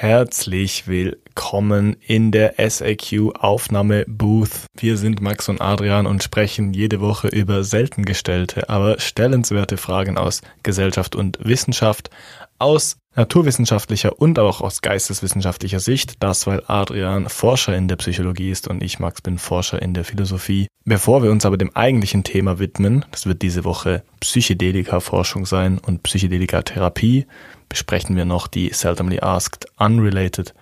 Herzlich willkommen in der SAQ Aufnahme Booth. Wir sind Max und Adrian und sprechen jede Woche über selten gestellte, aber stellenswerte Fragen aus Gesellschaft und Wissenschaft, aus naturwissenschaftlicher und auch aus geisteswissenschaftlicher Sicht. Das, weil Adrian Forscher in der Psychologie ist und ich, Max, bin Forscher in der Philosophie. Bevor wir uns aber dem eigentlichen Thema widmen, das wird diese Woche Psychedelika-Forschung sein und Psychedelika-Therapie, besprechen wir noch die Seldomly Asked Unrelated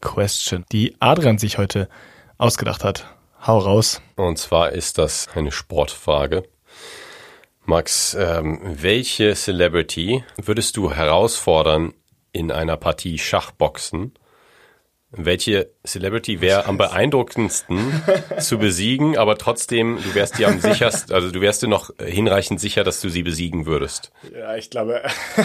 Question, die Adrian sich heute ausgedacht hat. Hau raus. Und zwar ist das eine Sportfrage. Max, ähm, welche Celebrity würdest du herausfordern in einer Partie Schachboxen? Welche Celebrity wäre am beeindruckendsten zu besiegen, aber trotzdem, du wärst dir am sichersten, also du wärst dir noch hinreichend sicher, dass du sie besiegen würdest. Ja, ich glaube,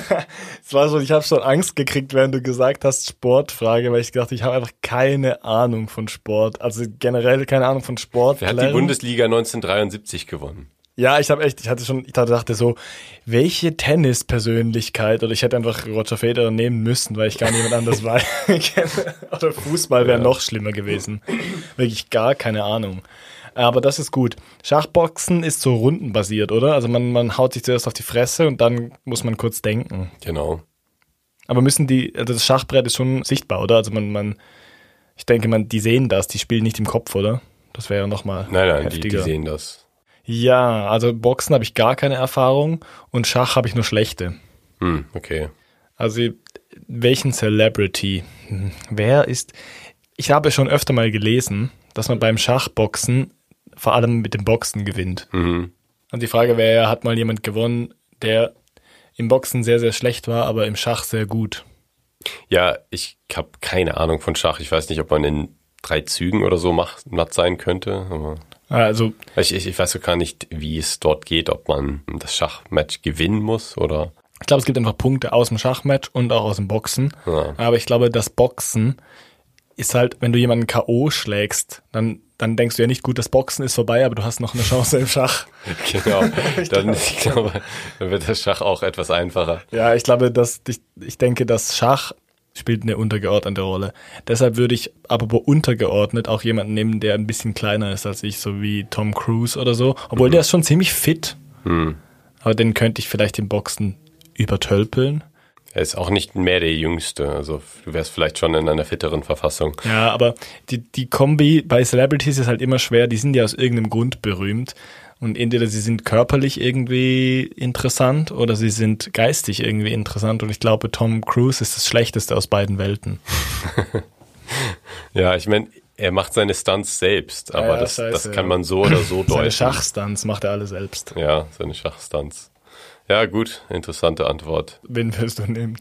es war so, ich habe schon Angst gekriegt, während du gesagt hast Sportfrage, weil ich dachte, ich habe einfach keine Ahnung von Sport, also generell keine Ahnung von Sport. Wer hat die Bundesliga 1973 gewonnen? Ja, ich habe echt, ich hatte schon, ich dachte so, welche Tennispersönlichkeit oder ich hätte einfach Roger Federer nehmen müssen, weil ich gar niemand anders war. oder Fußball wäre ja. noch schlimmer gewesen. Wirklich gar keine Ahnung. Aber das ist gut. Schachboxen ist so rundenbasiert, oder? Also man, man haut sich zuerst auf die Fresse und dann muss man kurz denken. Genau. Aber müssen die, also das Schachbrett ist schon sichtbar, oder? Also man, man, ich denke, man, die sehen das, die spielen nicht im Kopf, oder? Das wäre ja nochmal. Nein, nein, heftiger. Die, die sehen das. Ja, also Boxen habe ich gar keine Erfahrung und Schach habe ich nur schlechte. Hm, okay. Also welchen Celebrity? Wer ist? Ich habe schon öfter mal gelesen, dass man beim Schachboxen vor allem mit dem Boxen gewinnt. Mhm. Und die Frage wäre, hat mal jemand gewonnen, der im Boxen sehr, sehr schlecht war, aber im Schach sehr gut? Ja, ich habe keine Ahnung von Schach. Ich weiß nicht, ob man in drei Zügen oder so macht, matt sein könnte. Aber also ich, ich, ich weiß gar nicht, wie es dort geht, ob man das Schachmatch gewinnen muss oder. Ich glaube, es gibt einfach Punkte aus dem Schachmatch und auch aus dem Boxen. Ja. Aber ich glaube, das Boxen ist halt, wenn du jemanden K.O. schlägst, dann, dann denkst du ja nicht, gut, das Boxen ist vorbei, aber du hast noch eine Chance im Schach. genau. Dann, ich glaube, dann wird das Schach auch etwas einfacher. Ja, ich glaube, dass ich, ich denke, dass Schach spielt eine untergeordnete Rolle. Deshalb würde ich aber untergeordnet auch jemanden nehmen, der ein bisschen kleiner ist als ich, so wie Tom Cruise oder so. Obwohl mhm. der ist schon ziemlich fit. Mhm. Aber den könnte ich vielleicht im Boxen übertölpeln. Er ist auch nicht mehr der Jüngste, also du wärst vielleicht schon in einer fitteren Verfassung. Ja, aber die, die Kombi bei Celebrities ist halt immer schwer, die sind ja aus irgendeinem Grund berühmt. Und entweder sie sind körperlich irgendwie interessant oder sie sind geistig irgendwie interessant. Und ich glaube, Tom Cruise ist das Schlechteste aus beiden Welten. ja, ich meine, er macht seine Stunts selbst, aber ja, das, scheiße, das kann man so oder so deuten. Seine Schachstunts macht er alle selbst. Ja, seine Schachstunts. Ja, gut, interessante Antwort. Wen wirst du nehmen?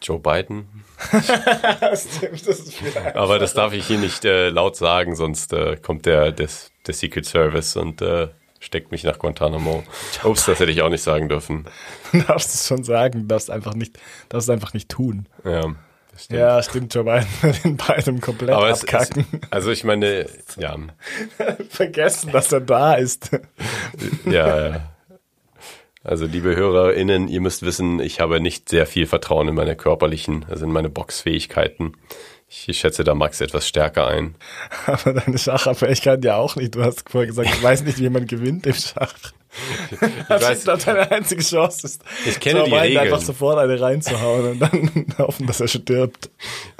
Joe Biden. Stimmt, das aber das darf ich hier nicht äh, laut sagen, sonst äh, kommt der, der, der Secret Service und äh, steckt mich nach Guantanamo. Ups, das hätte ich auch nicht sagen dürfen. Du darfst es schon sagen, darfst einfach nicht, darfst es einfach nicht tun. Ja. Stimmt. Ja, stimmt, Joe Biden wird in beidem komplett Aber abkacken. Es, also ich meine, ja. Vergessen, dass er da ist. ja, ja. Also liebe HörerInnen, ihr müsst wissen, ich habe nicht sehr viel Vertrauen in meine körperlichen, also in meine Boxfähigkeiten. Ich schätze da Max etwas stärker ein. Aber deine Schachfähigkeit ja auch nicht. Du hast vorher gesagt, ich weiß nicht, wie man gewinnt im Schach. Ich das weiß, ist deine einzige Chance ist. Ich kenne Joe die Biden Regeln. einfach sofort eine reinzuhauen und dann hoffen, dass er stirbt.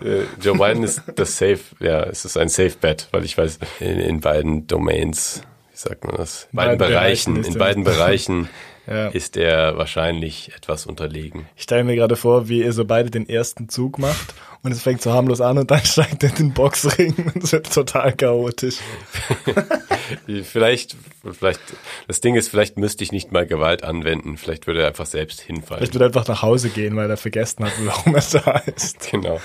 Äh, Joe Biden ist das Safe, ja, es ist ein Safe Bet, weil ich weiß, in, in beiden Domains, wie sagt man das? In beiden, beiden Bereichen, Bereichen in beiden Bereichen ja. ist er wahrscheinlich etwas unterlegen. Ich stelle mir gerade vor, wie ihr so beide den ersten Zug macht und es fängt so harmlos an und dann steigt er in den Boxring und es wird total chaotisch. vielleicht, vielleicht, das Ding ist, vielleicht müsste ich nicht mal Gewalt anwenden, vielleicht würde er einfach selbst hinfallen. Vielleicht würde er einfach nach Hause gehen, weil er vergessen hat, warum er da ist. Genau,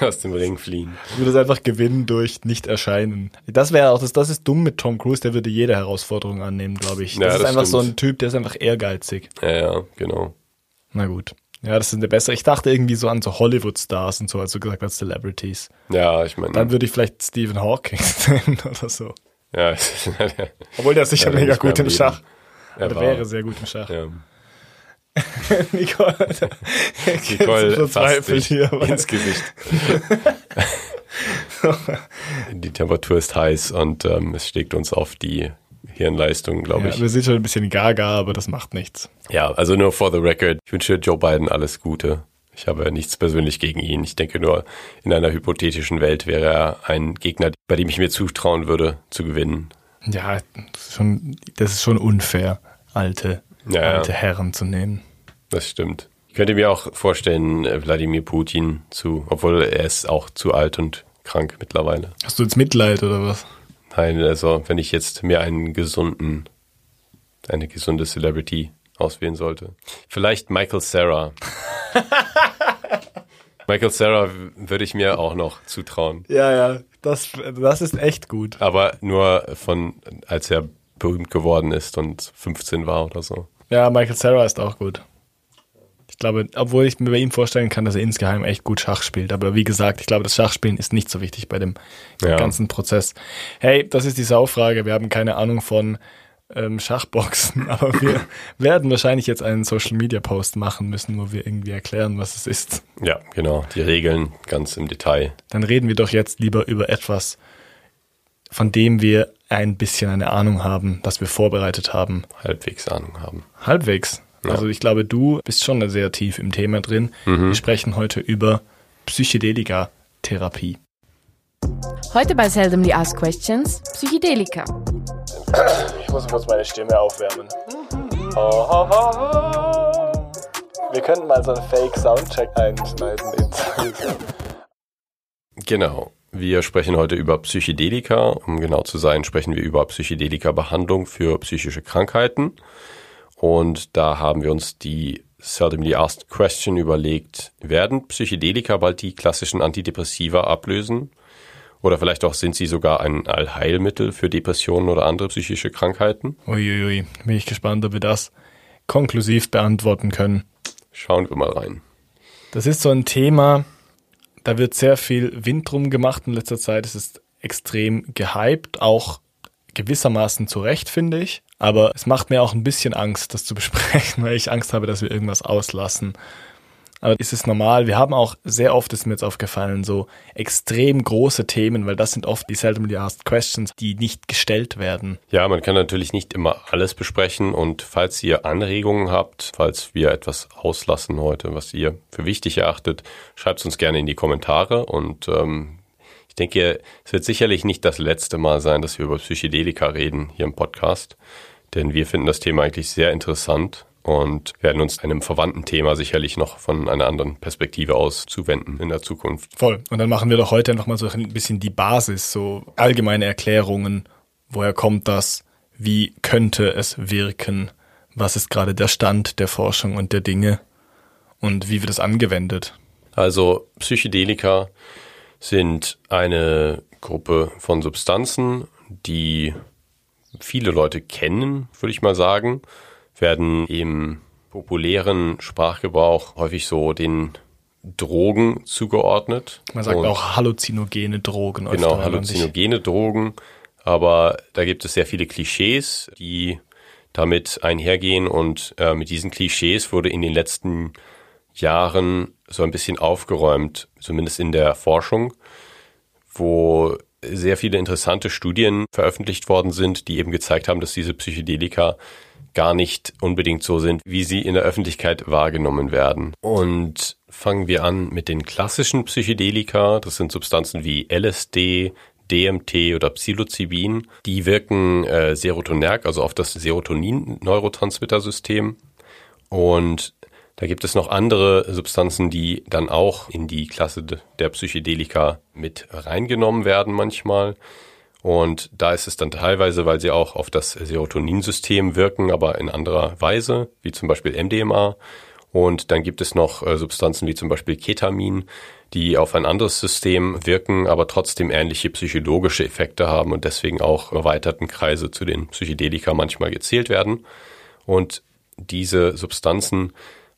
aus dem Ring fliehen. Ich würde es einfach gewinnen durch Nicht-Erscheinen. Das wäre auch, das, das ist dumm mit Tom Cruise, der würde jede Herausforderung annehmen, glaube ich. Das, ja, das ist einfach stimmt. so ein Typ, der ist einfach ehrgeizig. Ja, ja, genau. Na gut. Ja, das sind der bessere. Ich dachte irgendwie so an so Hollywood-Stars und so, als du gesagt hast, Celebrities. Ja, ich meine. Dann würde ich vielleicht Stephen Hawking nennen oder so. Ja. Obwohl der ist sicher mega gut im Schach. Er oder wäre sehr gut im Schach. Ja. Nicole, Nicole verzweifelt hier. Ins Gesicht. die Temperatur ist heiß und ähm, es schlägt uns auf die Hirnleistung, glaube Ja, ich. wir sind schon ein bisschen gaga, aber das macht nichts. Ja, also nur for the record, ich wünsche Joe Biden alles Gute. Ich habe nichts persönlich gegen ihn. Ich denke nur, in einer hypothetischen Welt wäre er ein Gegner, bei dem ich mir zutrauen würde, zu gewinnen. Ja, das ist schon, das ist schon unfair, alte, Ja, alte Herren zu nehmen. Das stimmt. Ich könnte mir auch vorstellen, äh, Wladimir Putin zu, obwohl er ist auch zu alt und krank mittlerweile. Hast du jetzt Mitleid oder was? Nein, also wenn ich jetzt mir einen gesunden, eine gesunde Celebrity auswählen sollte. Vielleicht Michael Sarah. Michael Sarah würde ich mir auch noch zutrauen. Ja, ja, das, das ist echt gut. Aber nur von, als er berühmt geworden ist und 15 war oder so. Ja, Michael Sarah ist auch gut. Ich glaube, obwohl ich mir bei ihm vorstellen kann, dass er insgeheim echt gut Schach spielt. Aber wie gesagt, ich glaube, das Schachspielen ist nicht so wichtig bei dem Ja. ganzen Prozess. Hey, das ist die Saufrage. Wir haben keine Ahnung von ähm, Schachboxen, aber wir werden wahrscheinlich jetzt einen Social Media Post machen müssen, wo wir irgendwie erklären, was es ist. Ja, genau. Die Regeln ganz im Detail. Dann reden wir doch jetzt lieber über etwas, von dem wir ein bisschen eine Ahnung haben, das wir vorbereitet haben. Halbwegs Ahnung haben. Halbwegs. Ja. Also ich glaube, du bist schon sehr tief im Thema drin. Wir sprechen heute über Psychedelika-Therapie. Heute bei Seldomly Asked Questions Psychedelika. Ich muss kurz meine Stimme aufwärmen. Wir könnten mal so einen Fake-Soundcheck einschneiden. Genau. Wir sprechen heute über Psychedelika. Um genau zu sein, sprechen wir über Psychedelika-Behandlung für psychische Krankheiten. Und da haben wir uns die seldomly asked question überlegt, werden Psychedelika bald die klassischen Antidepressiva ablösen? Oder vielleicht auch sind sie sogar ein Allheilmittel für Depressionen oder andere psychische Krankheiten? Uiuiui, bin ich gespannt, ob wir das konklusiv beantworten können. Schauen wir mal rein. Das ist so ein Thema, da wird sehr viel Wind drum gemacht in letzter Zeit. Es ist extrem gehypt, auch gewissermaßen zu Recht, finde ich. Aber es macht mir auch ein bisschen Angst, das zu besprechen, weil ich Angst habe, dass wir irgendwas auslassen. Aber ist es normal? Wir haben auch sehr oft, ist mir jetzt aufgefallen, so extrem große Themen, weil das sind oft die seldomly asked questions, die nicht gestellt werden. Ja, man kann natürlich nicht immer alles besprechen und falls ihr Anregungen habt, falls wir etwas auslassen heute, was ihr für wichtig erachtet, schreibt es uns gerne in die Kommentare und ähm, ich denke, es wird sicherlich nicht das letzte Mal sein, dass wir über Psychedelika reden hier im Podcast, denn wir finden das Thema eigentlich sehr interessant und werden uns einem verwandten Thema sicherlich noch von einer anderen Perspektive aus zuwenden in der Zukunft. Voll. Und dann machen wir doch heute einfach mal so ein bisschen die Basis, so allgemeine Erklärungen. Woher kommt das? Wie könnte es wirken? Was ist gerade der Stand der Forschung und der Dinge? Und wie wird es angewendet? Also Psychedelika sind eine Gruppe von Substanzen, die viele Leute kennen, würde ich mal sagen, werden im populären Sprachgebrauch häufig so den Drogen zugeordnet. Man sagt Und- auch halluzinogene Drogen. Genau, halluzinogene Drogen. Aber da gibt es sehr viele Klischees, die damit einhergehen. Und äh, mit diesen Klischees wurde in den letzten Jahren so ein bisschen aufgeräumt, zumindest in der Forschung, wo sehr viele interessante Studien veröffentlicht worden sind, die eben gezeigt haben, dass diese Psychedelika gar nicht unbedingt so sind, wie sie in der Öffentlichkeit wahrgenommen werden. Und fangen wir an mit den klassischen Psychedelika. Das sind Substanzen wie LSD, DMT oder Psilocybin. Die wirken äh, serotonerg, also auf das Serotonin-Neurotransmittersystem. Und da gibt es noch andere Substanzen, die dann auch in die Klasse de- der Psychedelika mit reingenommen werden manchmal. Und da ist es dann teilweise, weil sie auch auf das Serotoninsystem wirken, aber in anderer Weise, wie zum Beispiel MDMA. Und dann gibt es noch äh, Substanzen wie zum Beispiel Ketamin, die auf ein anderes System wirken, aber trotzdem ähnliche psychologische Effekte haben und deswegen auch erweiterten Kreise zu den Psychedelika manchmal gezählt werden. Und diese Substanzen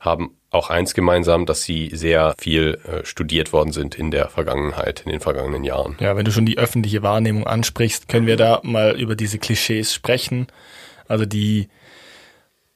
haben auch eins gemeinsam, dass sie sehr viel äh, studiert worden sind in der Vergangenheit, in den vergangenen Jahren. Ja, wenn du schon die öffentliche Wahrnehmung ansprichst, können wir da mal über diese Klischees sprechen. Also die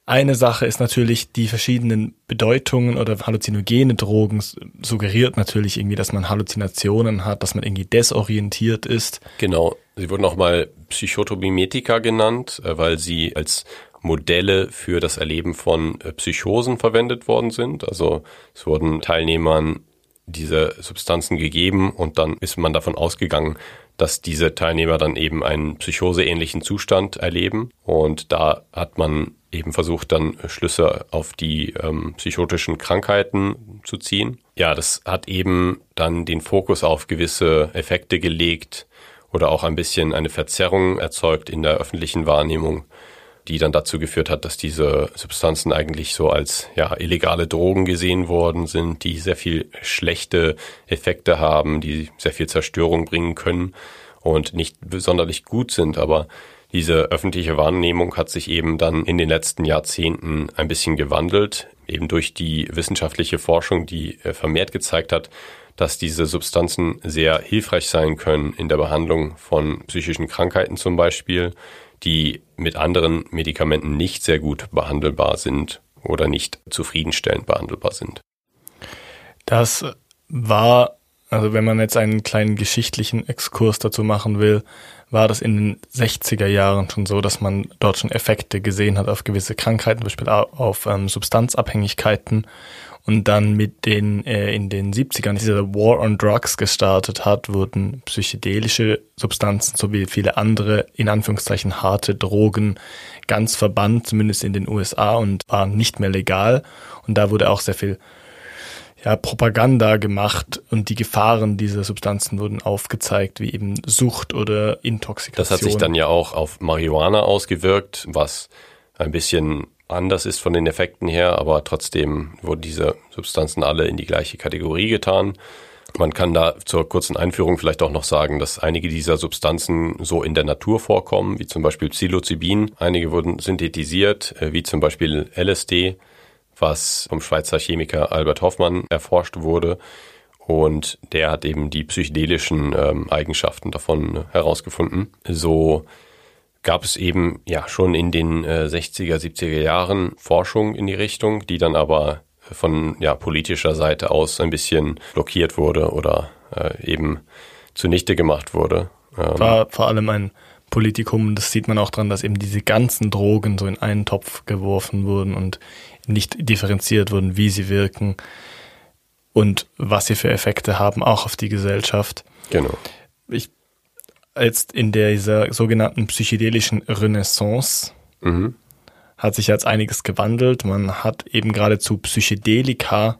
Eine Sache ist natürlich die verschiedenen Bedeutungen oder halluzinogene Drogen suggeriert natürlich irgendwie, dass man Halluzinationen hat, dass man irgendwie desorientiert ist. Genau. Sie wurden auch mal Psychotomimetika genannt, äh, weil sie als Modelle für das Erleben von äh, Psychosen verwendet worden sind. Also es wurden Teilnehmern diese Substanzen gegeben und dann ist man davon ausgegangen, dass diese Teilnehmer dann eben einen psychoseähnlichen Zustand erleben. Und da hat man eben versucht, dann Schlüsse auf die ähm, psychotischen Krankheiten zu ziehen. Ja, das hat eben dann den Fokus auf gewisse Effekte gelegt oder auch ein bisschen eine Verzerrung erzeugt in der öffentlichen Wahrnehmung die dann dazu geführt hat, dass diese Substanzen eigentlich so als ja, illegale Drogen gesehen worden sind, die sehr viel schlechte Effekte haben, die sehr viel Zerstörung bringen können und nicht besonders gut sind. Aber diese öffentliche Wahrnehmung hat sich eben dann in den letzten Jahrzehnten ein bisschen gewandelt, eben durch die wissenschaftliche Forschung, die äh, vermehrt gezeigt hat, dass diese Substanzen sehr hilfreich sein können in der Behandlung von psychischen Krankheiten zum Beispiel, die mit anderen Medikamenten nicht sehr gut behandelbar sind oder nicht zufriedenstellend behandelbar sind. Das war, also wenn man jetzt einen kleinen geschichtlichen Exkurs dazu machen will, war das in den 60er Jahren schon so, dass man dort schon Effekte gesehen hat auf gewisse Krankheiten, zum Beispiel auf ähm, Substanzabhängigkeiten und dann mit den äh, in den 70ern dieser War on Drugs gestartet hat, wurden psychedelische Substanzen sowie viele andere in Anführungszeichen harte Drogen ganz verbannt, zumindest in den USA und waren nicht mehr legal und da wurde auch sehr viel ja, Propaganda gemacht und die Gefahren dieser Substanzen wurden aufgezeigt, wie eben Sucht oder Intoxikation. Das hat sich dann ja auch auf Marihuana ausgewirkt, was ein bisschen anders ist von den Effekten her, aber trotzdem wurden diese Substanzen alle in die gleiche Kategorie getan. Man kann da zur kurzen Einführung vielleicht auch noch sagen, dass einige dieser Substanzen so in der Natur vorkommen, wie zum Beispiel Psilocybin. Einige wurden synthetisiert, äh, wie zum Beispiel LSD, was vom Schweizer Chemiker Albert Hoffmann erforscht wurde. Und der hat eben die psychedelischen ähm, Eigenschaften davon herausgefunden. So gab es eben ja schon in den äh, 60er, 70er Jahren Forschung in die Richtung, die dann aber von ja, politischer Seite aus ein bisschen blockiert wurde oder äh, eben zunichte gemacht wurde. Ähm, War vor allem ein Politikum, das sieht man auch dran, dass eben diese ganzen Drogen so in einen Topf geworfen wurden und nicht differenziert wurden, wie sie wirken und was sie für Effekte haben, auch auf die Gesellschaft. Genau. Ich jetzt in dieser sogenannten psychedelischen Renaissance mhm. hat sich jetzt einiges gewandelt. Man hat eben geradezu Psychedelika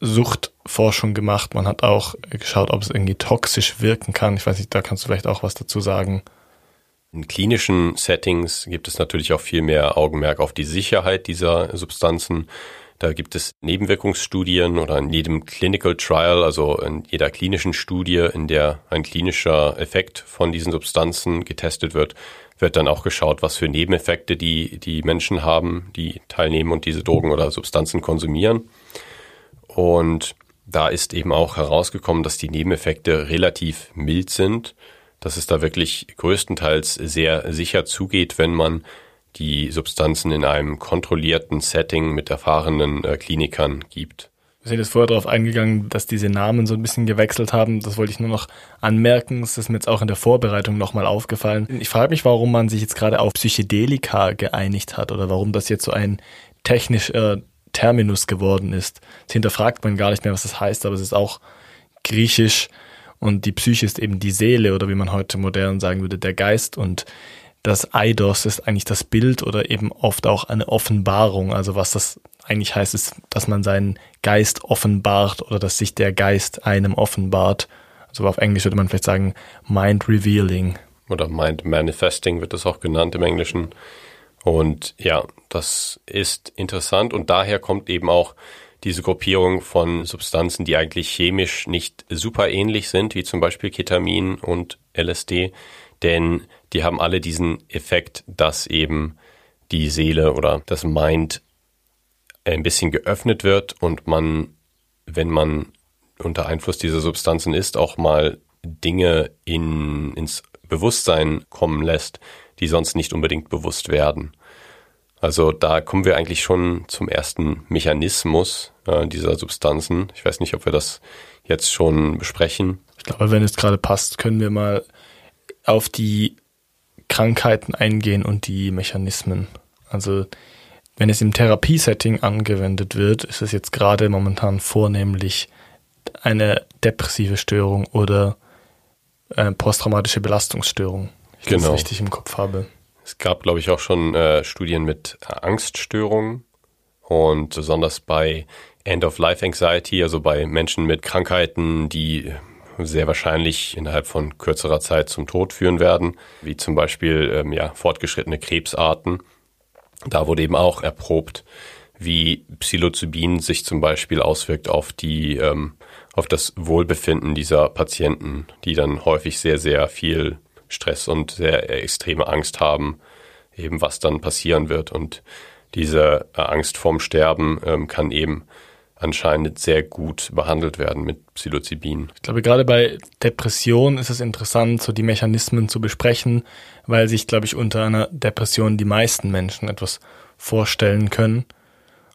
Suchtforschung gemacht. Man hat auch geschaut, ob es irgendwie toxisch wirken kann. Ich weiß nicht, da kannst du vielleicht auch was dazu sagen. In klinischen Settings gibt es natürlich auch viel mehr Augenmerk auf die Sicherheit dieser Substanzen. Da gibt es Nebenwirkungsstudien oder in jedem Clinical Trial, also in jeder klinischen Studie, in der ein klinischer Effekt von diesen Substanzen getestet wird, wird dann auch geschaut, was für Nebeneffekte die, die Menschen haben, die teilnehmen und diese Drogen oder Substanzen konsumieren. Und da ist eben auch herausgekommen, dass die Nebeneffekte relativ mild sind, dass es da wirklich größtenteils sehr sicher zugeht, wenn man die Substanzen in einem kontrollierten Setting mit erfahrenen äh, Klinikern gibt. Wir sind jetzt vorher darauf eingegangen, dass diese Namen so ein bisschen gewechselt haben. Das wollte ich nur noch anmerken. Das ist mir jetzt auch in der Vorbereitung nochmal aufgefallen. Ich frage mich, warum man sich jetzt gerade auf Psychedelika geeinigt hat oder warum das jetzt so ein technischer Terminus geworden ist. Das hinterfragt man gar nicht mehr, was das heißt, aber es ist auch griechisch und die Psyche ist eben die Seele oder wie man heute modern sagen würde, der Geist und das Eidos ist eigentlich das Bild oder eben oft auch eine Offenbarung. Also was das eigentlich heißt, ist, dass man seinen Geist offenbart oder dass sich der Geist einem offenbart. Also auf Englisch würde man vielleicht sagen Mind Revealing. Oder Mind Manifesting wird das auch genannt im Englischen. Und ja, das ist interessant und daher kommt eben auch diese Gruppierung von Substanzen, die eigentlich chemisch nicht super ähnlich sind, wie zum Beispiel Ketamin und LSD, denn die haben alle diesen Effekt, dass eben die Seele oder das Mind ein bisschen geöffnet wird und man, wenn man unter Einfluss dieser Substanzen ist, auch mal Dinge in, ins Bewusstsein kommen lässt, die sonst nicht unbedingt bewusst werden. Also da kommen wir eigentlich schon zum ersten Mechanismus äh, dieser Substanzen. Ich weiß nicht, ob wir das jetzt schon besprechen. Ich glaube, wenn es gerade passt, können wir mal auf die Krankheiten eingehen und die Mechanismen. Also wenn es im Therapiesetting angewendet wird, ist es jetzt gerade momentan vornehmlich eine depressive Störung oder äh, posttraumatische Belastungsstörung. Ich genau. das richtig im Kopf habe. Es gab, glaube ich, auch schon äh, Studien mit Angststörungen und besonders bei End-of-Life-Anxiety, also bei Menschen mit Krankheiten, die sehr wahrscheinlich innerhalb von kürzerer Zeit zum Tod führen werden, wie zum Beispiel ähm, ja, fortgeschrittene Krebsarten. Da wurde eben auch erprobt, wie Psilocybin sich zum Beispiel auswirkt auf die ähm, auf das Wohlbefinden dieser Patienten, die dann häufig sehr sehr viel Stress und sehr extreme Angst haben, eben was dann passieren wird und diese Angst vorm Sterben ähm, kann eben anscheinend sehr gut behandelt werden mit Psilocybin. Ich glaube, gerade bei Depression ist es interessant, so die Mechanismen zu besprechen, weil sich, glaube ich, unter einer Depression die meisten Menschen etwas vorstellen können.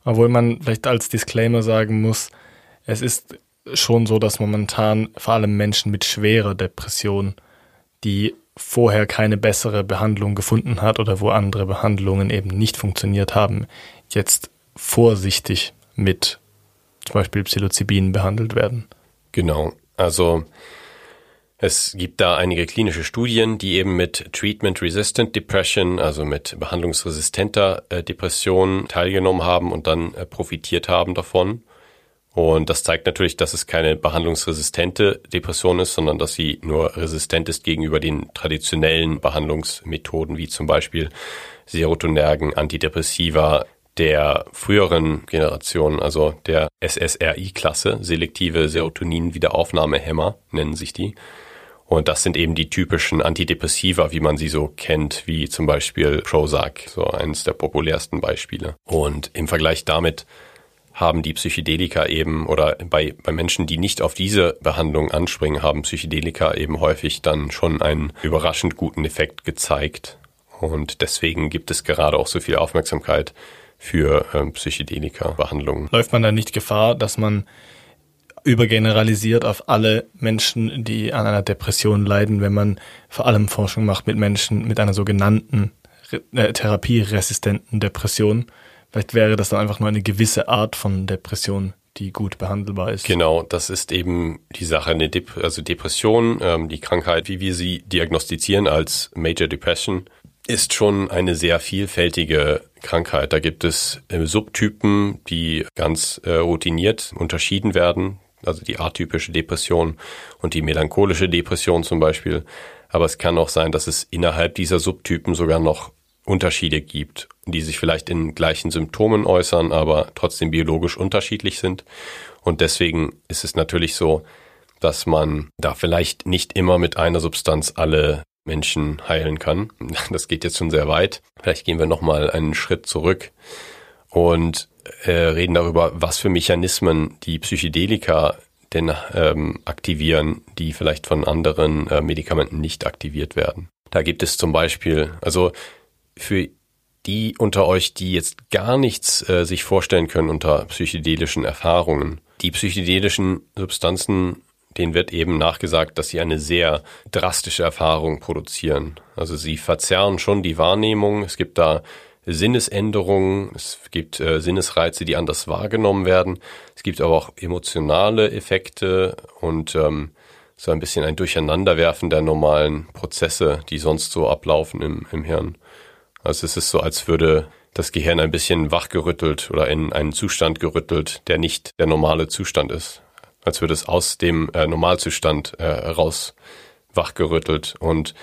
Obwohl man vielleicht als Disclaimer sagen muss, es ist schon so, dass momentan vor allem Menschen mit schwerer Depression, die vorher keine bessere Behandlung gefunden hat oder wo andere Behandlungen eben nicht funktioniert haben, jetzt vorsichtig mit zum Beispiel Psilocybin behandelt werden. Genau. Also es gibt da einige klinische Studien, die eben mit Treatment-Resistant Depression, also mit behandlungsresistenter äh, Depression teilgenommen haben und dann äh, profitiert haben davon. Und das zeigt natürlich, dass es keine behandlungsresistente Depression ist, sondern dass sie nur resistent ist gegenüber den traditionellen Behandlungsmethoden, wie zum Beispiel Serotonergen, Antidepressiva, der früheren Generation, also der SSRI-Klasse, selektive Serotonin-Wiederaufnahmehämmer nennen sich die. Und das sind eben die typischen Antidepressiva, wie man sie so kennt, wie zum Beispiel Prozac, so eines der populärsten Beispiele. Und im Vergleich damit haben die Psychedelika eben oder bei, bei Menschen, die nicht auf diese Behandlung anspringen, haben Psychedelika eben häufig dann schon einen überraschend guten Effekt gezeigt. Und deswegen gibt es gerade auch so viel Aufmerksamkeit für ähm, Psychedelika-Behandlungen. Läuft man da nicht Gefahr, dass man übergeneralisiert auf alle Menschen, die an einer Depression leiden, wenn man vor allem Forschung macht mit Menschen mit einer sogenannten äh, therapieresistenten Depression? Vielleicht wäre das dann einfach nur eine gewisse Art von Depression, die gut behandelbar ist. Genau, das ist eben die Sache. Eine Dep also Depression, ähm, die Krankheit, wie wir sie diagnostizieren als Major Depression, ist schon eine sehr vielfältige Krankheit. Da gibt es äh, Subtypen, die ganz äh, routiniert unterschieden werden. Also die atypische Depression und die melancholische Depression zum Beispiel. Aber es kann auch sein, dass es innerhalb dieser Subtypen sogar noch Unterschiede gibt, die sich vielleicht in gleichen Symptomen äußern, aber trotzdem biologisch unterschiedlich sind. Und deswegen ist es natürlich so, dass man da vielleicht nicht immer mit einer Substanz alle Menschen heilen kann. Das geht jetzt schon sehr weit. Vielleicht gehen wir nochmal einen Schritt zurück und äh, reden darüber, was für Mechanismen die Psychedelika denn ähm, aktivieren, die vielleicht von anderen äh, Medikamenten nicht aktiviert werden. Da gibt es zum Beispiel, also für die unter euch, die jetzt gar nichts äh, sich vorstellen können unter psychedelischen Erfahrungen. Die psychedelischen Substanzen denen wird eben nachgesagt, dass sie eine sehr drastische Erfahrung produzieren. Also sie verzerren schon die Wahrnehmung. Es gibt da Sinnesänderungen, es gibt äh, Sinnesreize, die anders wahrgenommen werden. Es gibt aber auch emotionale Effekte und ähm, so ein bisschen ein Durcheinanderwerfen der normalen Prozesse, die sonst so ablaufen im, im Hirn. Also es ist so, als würde das Gehirn ein bisschen wachgerüttelt oder in einen Zustand gerüttelt, der nicht der normale Zustand ist als würde es aus dem äh, Normalzustand äh, raus wachgerüttelt und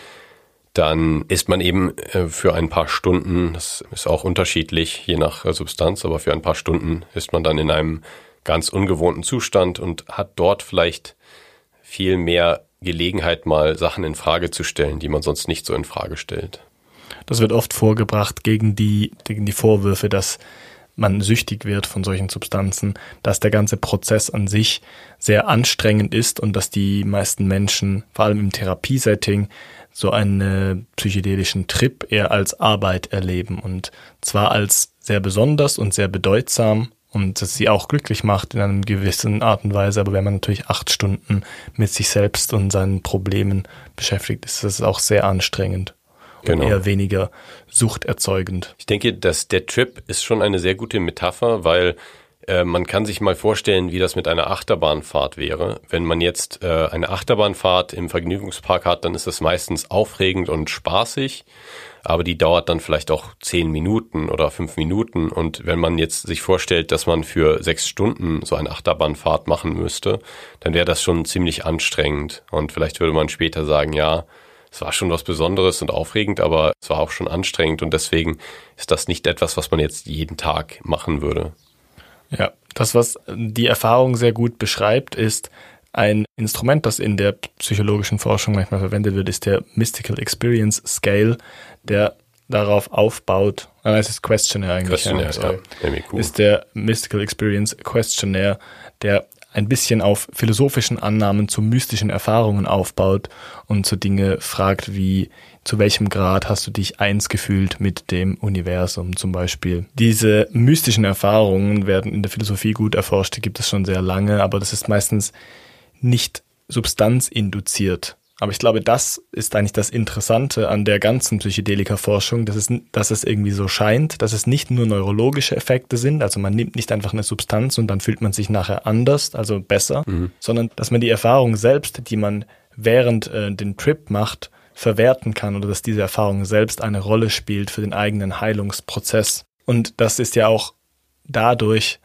dann ist man eben äh, für ein paar Stunden, das ist auch unterschiedlich je nach äh, Substanz, aber für ein paar Stunden ist man dann in einem ganz ungewohnten Zustand und hat dort vielleicht viel mehr Gelegenheit, mal Sachen in Frage zu stellen, die man sonst nicht so in Frage stellt. Das wird oft vorgebracht gegen die, gegen die Vorwürfe, dass man süchtig wird von solchen Substanzen, dass der ganze Prozess an sich sehr anstrengend ist und dass die meisten Menschen, vor allem im Therapiesetting, so einen psychedelischen Trip eher als Arbeit erleben und zwar als sehr besonders und sehr bedeutsam und das sie auch glücklich macht in einer gewissen Art und Weise, aber wenn man natürlich acht Stunden mit sich selbst und seinen Problemen beschäftigt ist, das auch sehr anstrengend genau. und eher weniger suchterzeugend. Ich denke, dass der Trip ist schon eine sehr gute Metapher, weil äh, man kann sich mal vorstellen, wie das mit einer Achterbahnfahrt wäre. Wenn man jetzt äh, eine Achterbahnfahrt im Vergnügungspark hat, dann ist das meistens aufregend und spaßig, aber die dauert dann vielleicht auch zehn Minuten oder fünf Minuten. Und wenn man jetzt sich vorstellt, dass man für sechs Stunden so eine Achterbahnfahrt machen müsste, dann wäre das schon ziemlich anstrengend. Und vielleicht würde man später sagen, ja, es war schon was Besonderes und aufregend, aber es war auch schon anstrengend und deswegen ist das nicht etwas, was man jetzt jeden Tag machen würde. Ja, das, was die Erfahrung sehr gut beschreibt, ist ein Instrument, das in der psychologischen Forschung manchmal verwendet wird, ist der Mystical Experience Scale, der darauf aufbaut, ah, es ist Questionnaire eigentlich, Questionnaire, ja, ja. Ist der Mystical Experience Questionnaire, der ein bisschen auf philosophischen Annahmen zu mystischen Erfahrungen aufbaut und so Dinge fragt wie, zu welchem Grad hast du dich eins gefühlt mit dem Universum zum Beispiel. Diese mystischen Erfahrungen werden in der Philosophie gut erforscht, die gibt es schon sehr lange, aber das ist meistens nicht substanzinduziert. Aber ich glaube, das ist eigentlich das Interessante an der ganzen Psychedelika-Forschung, dass es, dass es irgendwie so scheint, dass es nicht nur neurologische Effekte sind, also man nimmt nicht einfach eine Substanz und dann fühlt man sich nachher anders, also besser, mhm. sondern dass man die Erfahrung selbst, die man während äh, den Trip macht, verwerten kann oder dass diese Erfahrung selbst eine Rolle spielt für den eigenen Heilungsprozess. Und das ist ja auch dadurch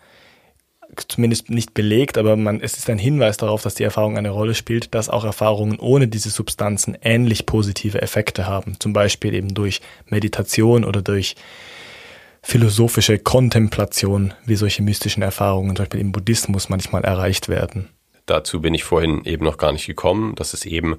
zumindest nicht belegt, aber man, es ist ein Hinweis darauf, dass die Erfahrung eine Rolle spielt, dass auch Erfahrungen ohne diese Substanzen ähnlich positive Effekte haben. Zum Beispiel eben durch Meditation oder durch philosophische Kontemplation, wie solche mystischen Erfahrungen zum Beispiel im Buddhismus manchmal erreicht werden. Dazu bin ich vorhin eben noch gar nicht gekommen, dass es eben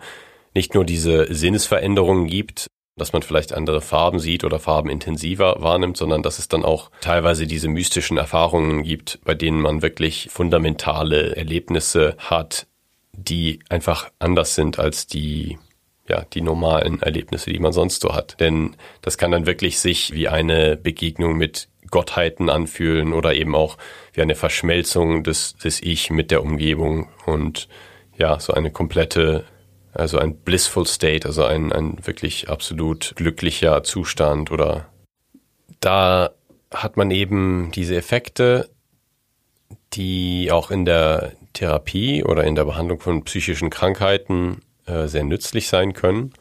nicht nur diese Sinnesveränderungen gibt, dass man vielleicht andere Farben sieht oder Farben intensiver wahrnimmt, sondern dass es dann auch teilweise diese mystischen Erfahrungen gibt, bei denen man wirklich fundamentale Erlebnisse hat, die einfach anders sind als die ja, die normalen Erlebnisse, die man sonst so hat. Denn das kann dann wirklich sich wie eine Begegnung mit Gottheiten anfühlen oder eben auch wie eine Verschmelzung des, des Ich mit der Umgebung und ja, so eine komplette also ein blissful state, also ein, ein wirklich absolut glücklicher Zustand oder da hat man eben diese Effekte, die auch in der Therapie oder in der Behandlung von psychischen Krankheiten äh, sehr nützlich sein können.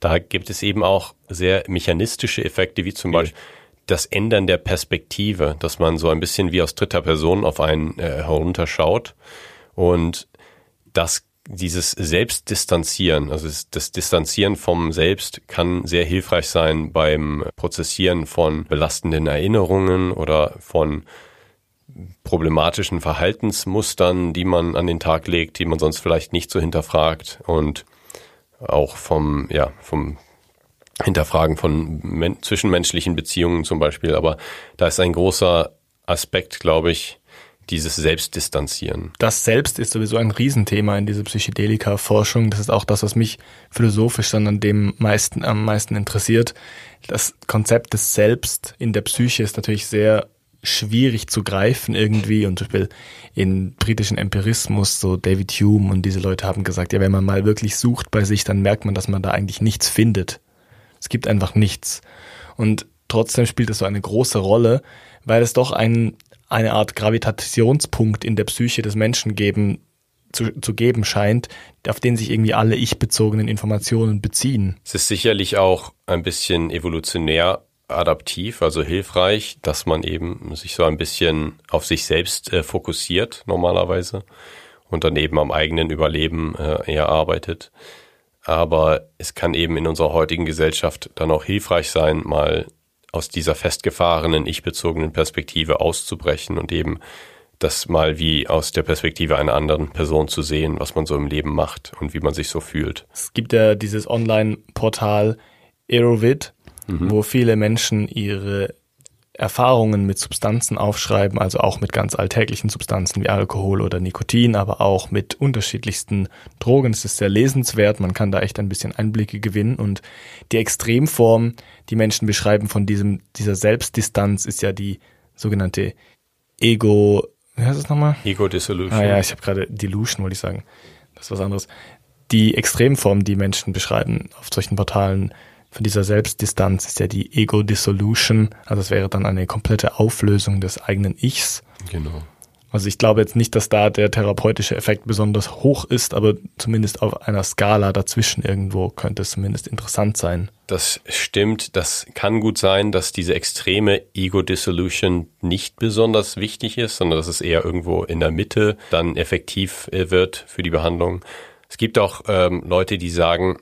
Da gibt es eben auch sehr mechanistische Effekte, wie zum Beispiel das Ändern der Perspektive, dass man so ein bisschen wie aus dritter Person auf einen äh, herunterschaut. Und das dieses Selbstdistanzieren, also das Distanzieren vom Selbst kann sehr hilfreich sein beim Prozessieren von belastenden Erinnerungen oder von problematischen Verhaltensmustern, die man an den Tag legt, die man sonst vielleicht nicht so hinterfragt und auch vom, ja, vom Hinterfragen von zwischenmenschlichen Beziehungen zum Beispiel. Aber da ist ein großer Aspekt, glaube ich, dieses Selbstdistanzieren. Das Selbst ist sowieso ein Riesenthema in dieser Psychedelika-Forschung. Das ist auch das, was mich philosophisch dann an dem meisten, am meisten interessiert. Das Konzept des Selbst in der Psyche ist natürlich sehr schwierig zu greifen irgendwie und zum Beispiel in britischen Empirismus, so David Hume und diese Leute haben gesagt, ja, wenn man mal wirklich sucht bei sich, dann merkt man, dass man da eigentlich nichts findet. Es gibt einfach nichts. Und trotzdem spielt es so eine große Rolle, weil es doch ein, eine Art Gravitationspunkt in der Psyche des Menschen geben, zu, zu geben scheint, auf den sich irgendwie alle ich-bezogenen Informationen beziehen. Es ist sicherlich auch ein bisschen evolutionär adaptiv, also hilfreich, dass man eben sich so ein bisschen auf sich selbst äh, fokussiert normalerweise und dann eben am eigenen Überleben äh, eher arbeitet. Aber es kann eben in unserer heutigen Gesellschaft dann auch hilfreich sein, mal aus dieser festgefahrenen, ich-bezogenen Perspektive auszubrechen und eben das mal wie aus der Perspektive einer anderen Person zu sehen, was man so im Leben macht und wie man sich so fühlt. Es gibt ja dieses Online-Portal Aerovid, mhm. wo viele Menschen ihre Erfahrungen mit Substanzen aufschreiben, also auch mit ganz alltäglichen Substanzen wie Alkohol oder Nikotin, aber auch mit unterschiedlichsten Drogen. Es ist sehr lesenswert, man kann da echt ein bisschen Einblicke gewinnen und die Extremform, die Menschen beschreiben von diesem, dieser Selbstdistanz ist ja die sogenannte Ego, wie heißt es nochmal? Ego Dissolution. Ah ja, ich habe gerade Delusion, wollte ich sagen. Das ist was anderes. Die Extremform, die Menschen beschreiben auf solchen Portalen, von dieser Selbstdistanz ist ja die Ego-Dissolution. Also es wäre dann eine komplette Auflösung des eigenen Ichs. Genau. Also ich glaube jetzt nicht, dass da der therapeutische Effekt besonders hoch ist, aber zumindest auf einer Skala dazwischen irgendwo könnte es zumindest interessant sein. Das stimmt. Das kann gut sein, dass diese extreme Ego-Dissolution nicht besonders wichtig ist, sondern dass es eher irgendwo in der Mitte dann effektiv äh, wird für die Behandlung. Es gibt auch ähm, Leute, die sagen,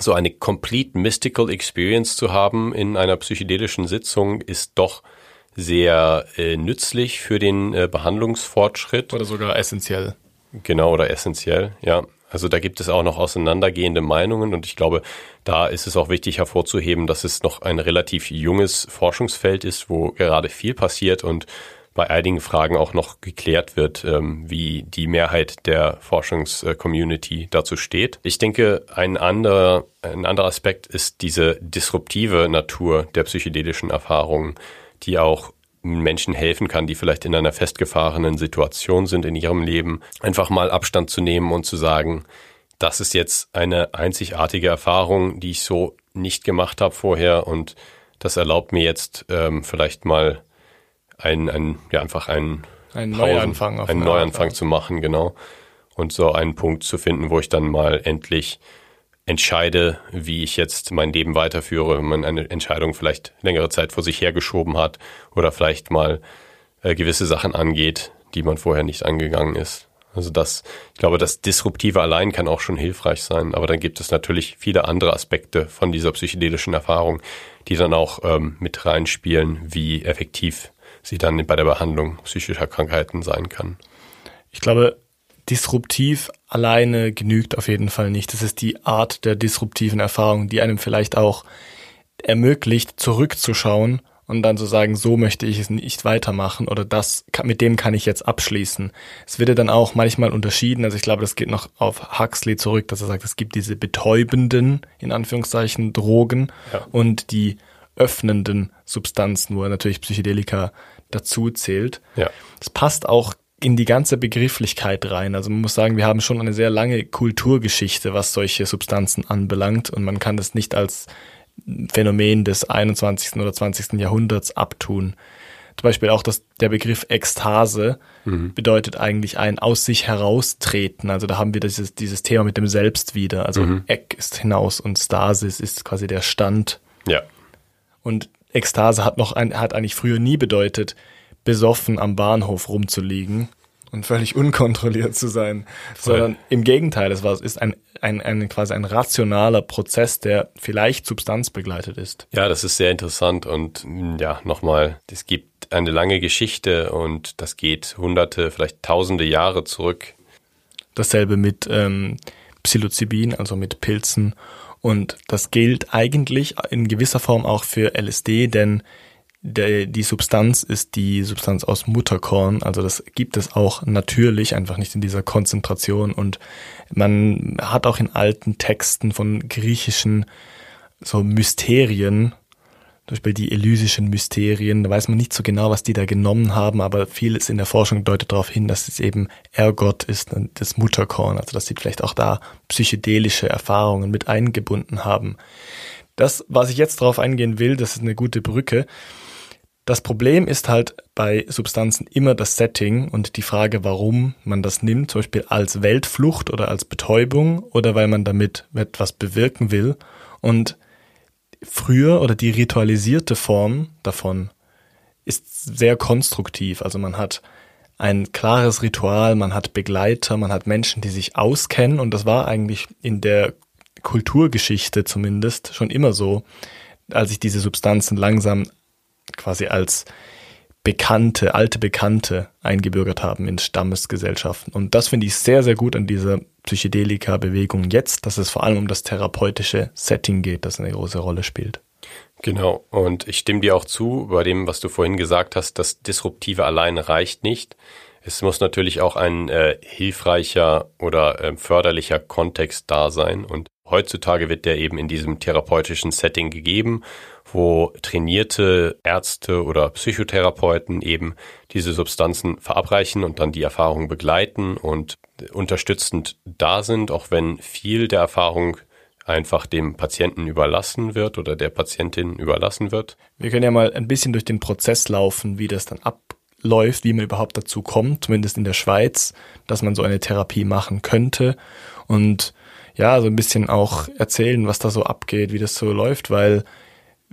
so eine complete mystical experience zu haben in einer psychedelischen Sitzung ist doch sehr äh, nützlich für den äh, Behandlungsfortschritt. Oder sogar essentiell. Genau, oder essentiell, ja. Also da gibt es auch noch auseinandergehende Meinungen und ich glaube, da ist es auch wichtig hervorzuheben, dass es noch ein relativ junges Forschungsfeld ist, wo gerade viel passiert und bei einigen Fragen auch noch geklärt wird, ähm, wie die Mehrheit der Forschungscommunity dazu steht. Ich denke, ein anderer, ein anderer Aspekt ist diese disruptive Natur der psychedelischen Erfahrungen, die auch Menschen helfen kann, die vielleicht in einer festgefahrenen Situation sind in ihrem Leben, einfach mal Abstand zu nehmen und zu sagen, das ist jetzt eine einzigartige Erfahrung, die ich so nicht gemacht habe vorher und das erlaubt mir jetzt ähm, vielleicht mal ein, ein ja einfach ein ein Neuanfang, auf einen Neuanfang Art, zu machen, genau. Und so einen Punkt zu finden, wo ich dann mal endlich entscheide, wie ich jetzt mein Leben weiterführe, wenn man eine Entscheidung vielleicht längere Zeit vor sich hergeschoben hat oder vielleicht mal äh, gewisse Sachen angeht, die man vorher nicht angegangen ist. Also das, ich glaube, das Disruptive allein kann auch schon hilfreich sein, aber dann gibt es natürlich viele andere Aspekte von dieser psychedelischen Erfahrung, die dann auch ähm, mit reinspielen, wie effektiv sie dann bei der Behandlung psychischer Krankheiten sein kann. Ich glaube, disruptiv alleine genügt auf jeden Fall nicht. Das ist die Art der disruptiven Erfahrung, die einem vielleicht auch ermöglicht, zurückzuschauen und dann zu sagen, so möchte ich es nicht weitermachen oder das, mit dem kann ich jetzt abschließen. Es wird ja dann auch manchmal unterschieden, also ich glaube, das geht noch auf Huxley zurück, dass er sagt, es gibt diese betäubenden, in Anführungszeichen, Drogen ja. und die öffnenden Substanzen, wo er natürlich Psychedelika dazu zählt. Ja. Es passt auch in die ganze Begrifflichkeit rein. Also man muss sagen, wir haben schon eine sehr lange Kulturgeschichte, was solche Substanzen anbelangt und man kann das nicht als Phänomen des 21. oder 20. Jahrhunderts abtun. Zum Beispiel auch das, der Begriff Ekstase mhm. bedeutet eigentlich ein aus sich heraustreten. Also da haben wir dieses, dieses Thema mit dem Selbst wieder. Also mhm. Ek ist hinaus und Stasis ist quasi der Stand. Ja. Und Ekstase hat noch ein, hat eigentlich früher nie bedeutet, besoffen am Bahnhof rumzuliegen und völlig unkontrolliert zu sein, Voll. sondern im Gegenteil, es war, ist ein, ein, ein quasi ein rationaler Prozess, der vielleicht substanzbegleitet ist. Ja, das ist sehr interessant und ja, nochmal, es gibt eine lange Geschichte und das geht hunderte, vielleicht tausende Jahre zurück. Dasselbe mit ähm, Psilocybin, also mit Pilzen und das gilt eigentlich in gewisser Form auch für LSD, denn der, die Substanz ist die Substanz aus Mutterkorn, also das gibt es auch natürlich, einfach nicht in dieser Konzentration. Und man hat auch in alten Texten von griechischen so Mysterien zum Beispiel die elysischen Mysterien, da weiß man nicht so genau, was die da genommen haben, aber vieles in der Forschung deutet darauf hin, dass es eben Ergot ist, das Mutterkorn, also dass sie vielleicht auch da psychedelische Erfahrungen mit eingebunden haben. Das, was ich jetzt darauf eingehen will, das ist eine gute Brücke. Das Problem ist halt bei Substanzen immer das Setting und die Frage, warum man das nimmt, zum Beispiel als Weltflucht oder als Betäubung oder weil man damit etwas bewirken will. Und früher oder die ritualisierte Form davon ist sehr konstruktiv. Also man hat ein klares Ritual, man hat Begleiter, man hat Menschen, die sich auskennen und das war eigentlich in der Kulturgeschichte zumindest schon immer so, als sich diese Substanzen langsam quasi als Bekannte, alte Bekannte eingebürgert haben in Stammesgesellschaften. Und das finde ich sehr, sehr gut an dieser Psychedelika-Bewegung jetzt, dass es vor allem um das therapeutische Setting geht, das eine große Rolle spielt. Genau, und ich stimme dir auch zu bei dem, was du vorhin gesagt hast, das Disruptive alleine reicht nicht. Es muss natürlich auch ein äh, hilfreicher oder äh, förderlicher Kontext da sein. Und heutzutage wird der eben in diesem therapeutischen Setting gegeben, wo trainierte Ärzte oder Psychotherapeuten eben diese Substanzen verabreichen und dann die Erfahrung begleiten und unterstützend da sind, auch wenn viel der Erfahrung einfach dem Patienten überlassen wird oder der Patientin überlassen wird. Wir können ja mal ein bisschen durch den Prozess laufen, wie das dann abläuft, wie man überhaupt dazu kommt, zumindest in der Schweiz, dass man so eine Therapie machen könnte und ja, so ein bisschen auch erzählen, was da so abgeht, wie das so läuft, weil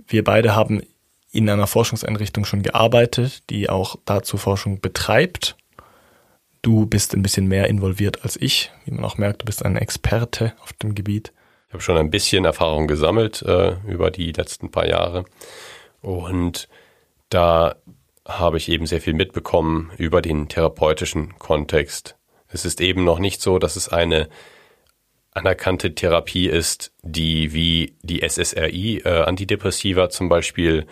wir beide haben in einer Forschungseinrichtung schon gearbeitet, die auch dazu Forschung betreibt. Du bist ein bisschen mehr involviert als ich. Wie man auch merkt, du bist ein Experte auf dem Gebiet. Ich habe schon ein bisschen Erfahrung gesammelt äh, über die letzten paar Jahre. Und da habe ich eben sehr viel mitbekommen über den therapeutischen Kontext. Es ist eben noch nicht so, dass es eine anerkannte Therapie ist, die wie die SSRI äh, Antidepressiva zum Beispiel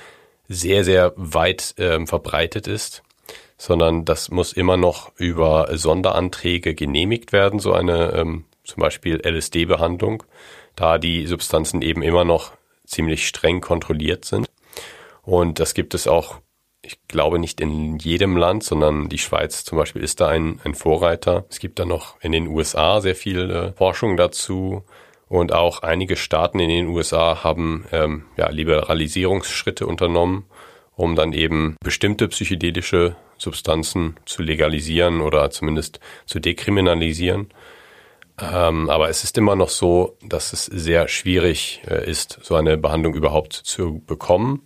sehr, sehr weit äh, verbreitet ist, sondern das muss immer noch über Sonderanträge genehmigt werden, so eine ähm, zum Beispiel LSD-Behandlung da die Substanzen eben immer noch ziemlich streng kontrolliert sind. Und das gibt es auch, ich glaube, nicht in jedem Land, sondern die Schweiz zum Beispiel ist da ein, ein Vorreiter. Es gibt da noch in den USA sehr viel äh, Forschung dazu. Und auch einige Staaten in den USA haben ähm, ja, Liberalisierungsschritte unternommen, um dann eben bestimmte psychedelische Substanzen zu legalisieren oder zumindest zu dekriminalisieren. Ähm, aber es ist immer noch so, dass es sehr schwierig äh, ist, so eine Behandlung überhaupt zu bekommen.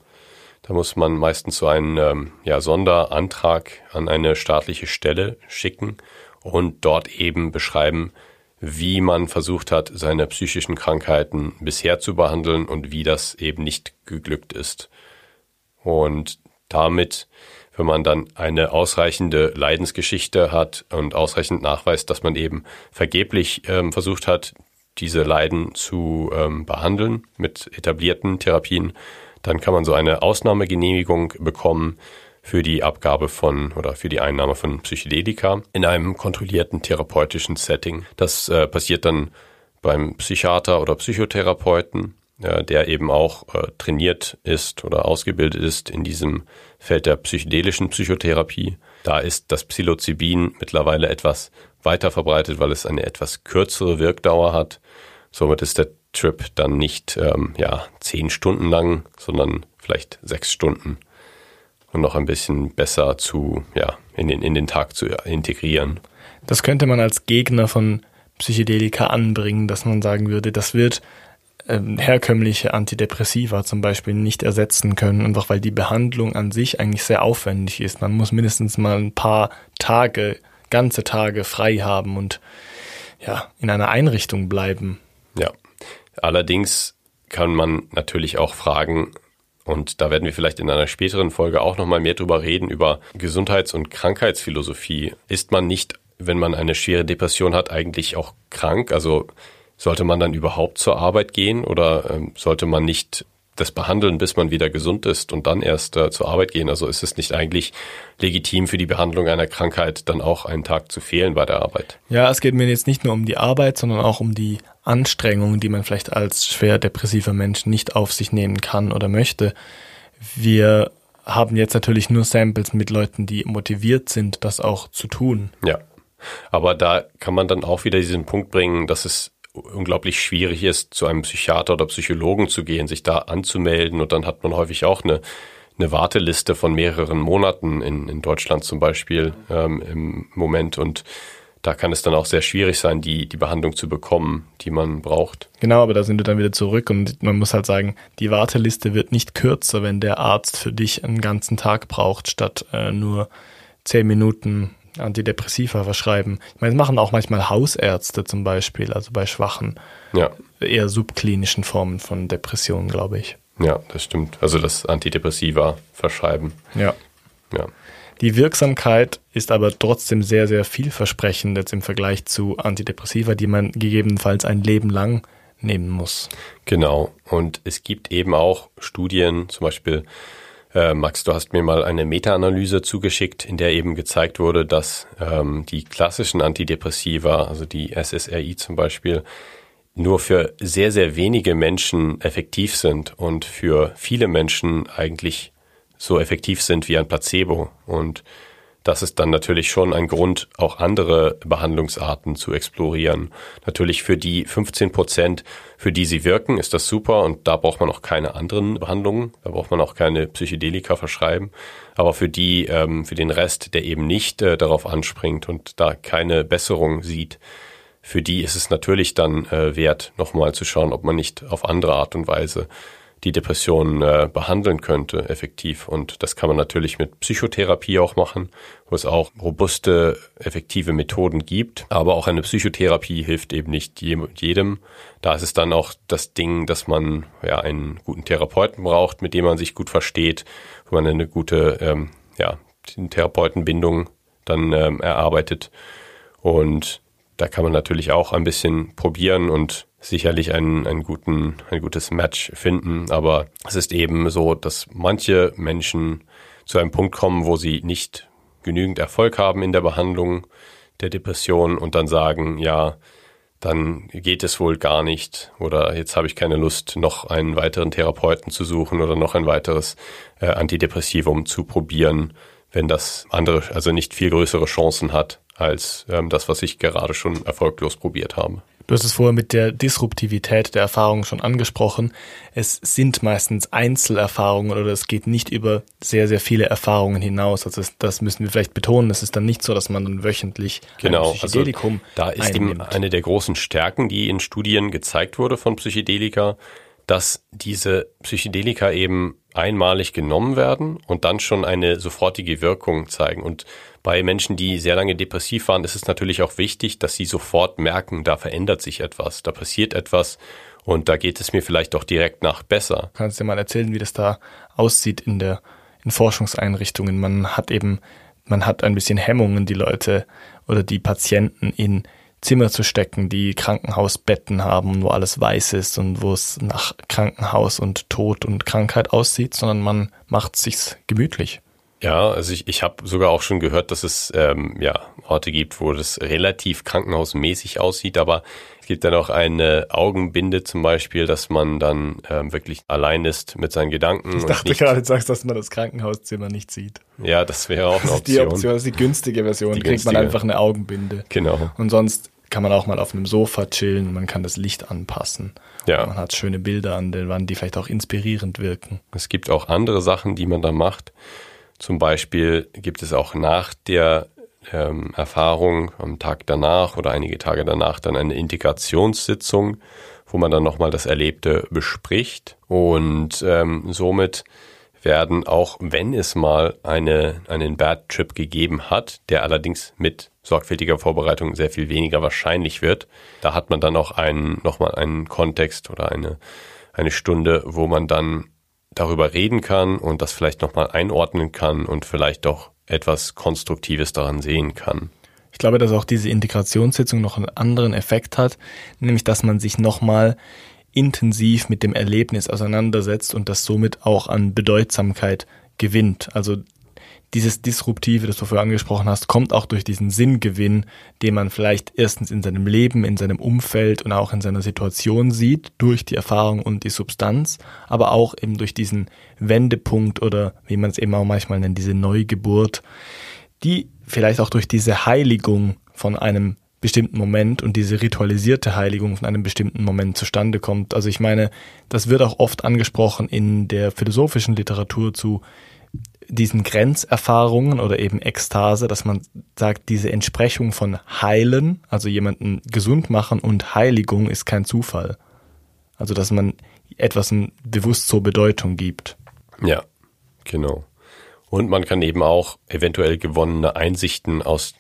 Da muss man meistens so einen ähm, ja, Sonderantrag an eine staatliche Stelle schicken und dort eben beschreiben, wie man versucht hat, seine psychischen Krankheiten bisher zu behandeln und wie das eben nicht geglückt ist. Und damit wenn man dann eine ausreichende Leidensgeschichte hat und ausreichend nachweist, dass man eben vergeblich ähm, versucht hat, diese Leiden zu ähm, behandeln mit etablierten Therapien, dann kann man so eine Ausnahmegenehmigung bekommen für die Abgabe von oder für die Einnahme von Psychedelika in einem kontrollierten therapeutischen Setting. Das äh, passiert dann beim Psychiater oder Psychotherapeuten der eben auch äh, trainiert ist oder ausgebildet ist in diesem Feld der psychedelischen Psychotherapie. Da ist das Psilocybin mittlerweile etwas weiter verbreitet, weil es eine etwas kürzere Wirkdauer hat. Somit ist der Trip dann nicht ähm, ja, zehn Stunden lang, sondern vielleicht sechs Stunden und noch ein bisschen besser zu, ja, in den, in den Tag zu integrieren. Das könnte man als Gegner von Psychedelika anbringen, dass man sagen würde, das wird ähm, herkömmliche Antidepressiva zum Beispiel nicht ersetzen können, einfach weil die Behandlung an sich eigentlich sehr aufwendig ist. Man muss mindestens mal ein paar Tage, ganze Tage frei haben und ja, in einer Einrichtung bleiben. Ja, allerdings kann man natürlich auch fragen, und da werden wir vielleicht in einer späteren Folge auch nochmal mehr drüber reden, über Gesundheits- und Krankheitsphilosophie. Ist man nicht, wenn man eine schwere Depression hat, eigentlich auch krank? Also sollte man dann überhaupt zur Arbeit gehen oder ähm, sollte man nicht das behandeln, bis man wieder gesund ist und dann erst äh, zur Arbeit gehen? Also ist es nicht eigentlich legitim für die Behandlung einer Krankheit dann auch einen Tag zu fehlen bei der Arbeit? Ja, es geht mir jetzt nicht nur um die Arbeit, sondern auch um die Anstrengungen, die man vielleicht als schwer depressiver Mensch nicht auf sich nehmen kann oder möchte. Wir haben jetzt natürlich nur Samples mit Leuten, die motiviert sind, das auch zu tun. Ja. Aber da kann man dann auch wieder diesen Punkt bringen, dass es unglaublich schwierig ist, zu einem Psychiater oder Psychologen zu gehen, sich da anzumelden. Und dann hat man häufig auch eine, eine Warteliste von mehreren Monaten in, in Deutschland zum Beispiel ähm, im Moment. Und da kann es dann auch sehr schwierig sein, die, die Behandlung zu bekommen, die man braucht. Genau, aber da sind wir dann wieder zurück. Und man muss halt sagen, die Warteliste wird nicht kürzer, wenn der Arzt für dich einen ganzen Tag braucht, statt äh, nur zehn Minuten Antidepressiva verschreiben. Ich meine, das machen auch manchmal Hausärzte zum Beispiel, also bei schwachen, ja. eher subklinischen Formen von Depressionen, glaube ich. Ja, das stimmt. Also das Antidepressiva verschreiben. Ja. Ja. Die Wirksamkeit ist aber trotzdem sehr, sehr vielversprechend jetzt im Vergleich zu Antidepressiva, die man gegebenenfalls ein Leben lang nehmen muss. Genau. Und es gibt eben auch Studien, zum Beispiel, äh, Max, du hast mir mal eine Meta-Analyse zugeschickt, in der eben gezeigt wurde, dass ähm, die klassischen Antidepressiva, also die SSRI zum Beispiel, nur für sehr, sehr wenige Menschen effektiv sind und für viele Menschen eigentlich so effektiv sind wie ein Placebo. Und das ist dann natürlich schon ein Grund, auch andere Behandlungsarten zu explorieren. Natürlich für die 15 Prozent, für die sie wirken, ist das super und da braucht man auch keine anderen Behandlungen, da braucht man auch keine Psychedelika verschreiben. Aber für die, ähm, für den Rest, der eben nicht äh, darauf anspringt und da keine Besserung sieht, für die ist es natürlich dann äh, wert, nochmal zu schauen, ob man nicht auf andere Art und Weise die Depression äh, behandeln könnte, effektiv. Und das kann man natürlich mit Psychotherapie auch machen, wo es auch robuste, effektive Methoden gibt. Aber auch eine Psychotherapie hilft eben nicht jedem. Da ist es dann auch das Ding, dass man ja einen guten Therapeuten braucht, mit dem man sich gut versteht, wo man eine gute ähm, ja, Therapeutenbindung dann ähm, erarbeitet. Und da kann man natürlich auch ein bisschen probieren und sicherlich einen, einen guten, ein gutes Match finden. Aber es ist eben so, dass manche Menschen zu einem Punkt kommen, wo sie nicht genügend Erfolg haben in der Behandlung der Depression und dann sagen, ja, dann geht es wohl gar nicht oder jetzt habe ich keine Lust, noch einen weiteren Therapeuten zu suchen oder noch ein weiteres äh, Antidepressivum zu probieren, wenn das andere, also nicht viel größere Chancen hat als ähm, das, was ich gerade schon erfolglos probiert habe. Du hast es vorher mit der Disruptivität der Erfahrungen schon angesprochen. Es sind meistens Einzelerfahrungen oder es geht nicht über sehr, sehr viele Erfahrungen hinaus. Also das müssen wir vielleicht betonen. Es ist dann nicht so, dass man dann wöchentlich genau, ein Psychedelikum also da ist eben eine der großen Stärken, die in Studien gezeigt wurde von Psychedelika, dass diese Psychedelika eben einmalig genommen werden und dann schon eine sofortige Wirkung zeigen. Und bei Menschen, die sehr lange depressiv waren, ist es natürlich auch wichtig, dass sie sofort merken, da verändert sich etwas, da passiert etwas und da geht es mir vielleicht auch direkt nach besser. Kannst du dir mal erzählen, wie das da aussieht in der in Forschungseinrichtungen? Man hat eben, man hat ein bisschen Hemmungen, die Leute oder die Patienten in Zimmer zu stecken, die Krankenhausbetten haben, wo alles weiß ist und wo es nach Krankenhaus und Tod und Krankheit aussieht, sondern man macht sich's gemütlich. Ja, also ich, ich habe sogar auch schon gehört, dass es ähm, ja Orte gibt, wo das relativ krankenhausmäßig aussieht, aber es gibt dann auch eine Augenbinde zum Beispiel, dass man dann ähm, wirklich allein ist mit seinen Gedanken. Ich dachte gerade, du sagst, dass man das Krankenhauszimmer nicht sieht. Ja, das wäre auch eine Option. Die Option das ist die günstige Version. Die kriegt günstige. man einfach eine Augenbinde. Genau. Und sonst kann man auch mal auf einem Sofa chillen, man kann das Licht anpassen. Ja. Man hat schöne Bilder an den Wänden, die vielleicht auch inspirierend wirken. Es gibt auch andere Sachen, die man da macht. Zum Beispiel gibt es auch nach der ähm, Erfahrung am Tag danach oder einige Tage danach dann eine Integrationssitzung, wo man dann nochmal das Erlebte bespricht und ähm, somit werden, auch wenn es mal eine, einen Bad Trip gegeben hat, der allerdings mit sorgfältiger Vorbereitung sehr viel weniger wahrscheinlich wird. Da hat man dann auch einen, nochmal einen Kontext oder eine, eine Stunde, wo man dann darüber reden kann und das vielleicht nochmal einordnen kann und vielleicht doch etwas Konstruktives daran sehen kann. Ich glaube, dass auch diese Integrationssitzung noch einen anderen Effekt hat, nämlich dass man sich nochmal intensiv mit dem Erlebnis auseinandersetzt und das somit auch an Bedeutsamkeit gewinnt. Also dieses Disruptive, das du vorher angesprochen hast, kommt auch durch diesen Sinngewinn, den man vielleicht erstens in seinem Leben, in seinem Umfeld und auch in seiner Situation sieht, durch die Erfahrung und die Substanz, aber auch eben durch diesen Wendepunkt oder wie man es eben auch manchmal nennt, diese Neugeburt, die vielleicht auch durch diese Heiligung von einem bestimmten Moment und diese ritualisierte Heiligung von einem bestimmten Moment zustande kommt. Also ich meine, das wird auch oft angesprochen in der philosophischen Literatur zu diesen Grenzerfahrungen oder eben Ekstase, dass man sagt, diese Entsprechung von Heilen, also jemanden gesund machen und Heiligung ist kein Zufall. Also dass man etwas bewusst zur Bedeutung gibt. Ja, genau. Und man kann eben auch eventuell gewonnene Einsichten aus